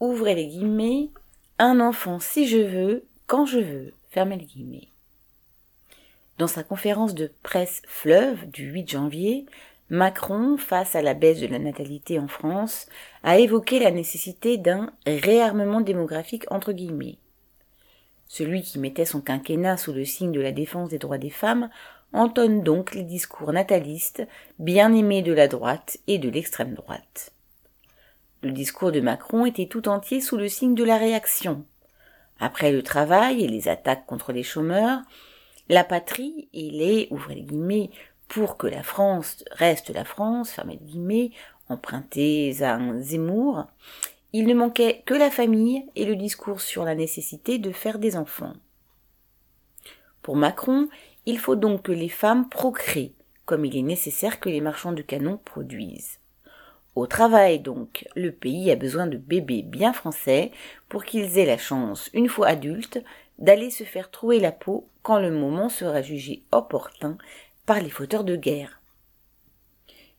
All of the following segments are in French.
ouvrez les guillemets, un enfant si je veux, quand je veux, fermez les guillemets. Dans sa conférence de presse Fleuve du 8 janvier, Macron, face à la baisse de la natalité en France, a évoqué la nécessité d'un réarmement démographique entre guillemets. Celui qui mettait son quinquennat sous le signe de la défense des droits des femmes entonne donc les discours natalistes bien aimés de la droite et de l'extrême droite. Le discours de Macron était tout entier sous le signe de la réaction. Après le travail et les attaques contre les chômeurs, la patrie et les, ouvrez guillemets, pour que la France reste la France, fermez les guillemets, empruntés à un Zemmour, il ne manquait que la famille et le discours sur la nécessité de faire des enfants. Pour Macron, il faut donc que les femmes procréent, comme il est nécessaire que les marchands de canons produisent. Au travail donc, le pays a besoin de bébés bien français pour qu'ils aient la chance, une fois adultes, d'aller se faire trouer la peau quand le moment sera jugé opportun par les fauteurs de guerre.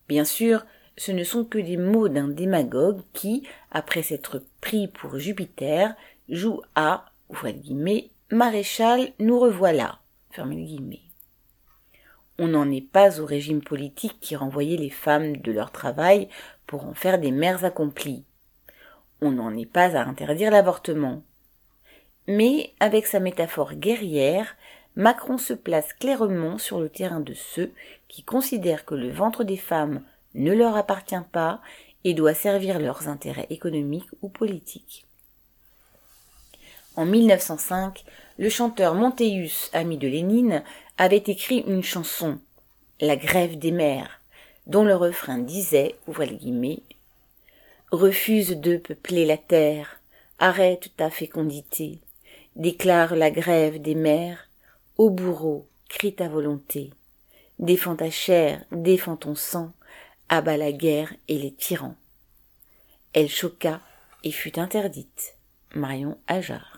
Bien sûr, ce ne sont que des mots d'un démagogue qui, après s'être pris pour Jupiter, joue à, guillemets, maréchal, nous revoilà. On n'en est pas au régime politique qui renvoyait les femmes de leur travail pour en faire des mères accomplies. On n'en est pas à interdire l'avortement. Mais, avec sa métaphore guerrière, Macron se place clairement sur le terrain de ceux qui considèrent que le ventre des femmes ne leur appartient pas et doit servir leurs intérêts économiques ou politiques. En 1905, le chanteur Montéus, ami de Lénine, avait écrit une chanson, La grève des mères, dont le refrain disait, guillemets, Refuse de peupler la terre, arrête ta fécondité, déclare la grève des mères, ô bourreau, crie ta volonté, défends ta chair, défends ton sang, abat la guerre et les tyrans. Elle choqua et fut interdite. Marion Ajar.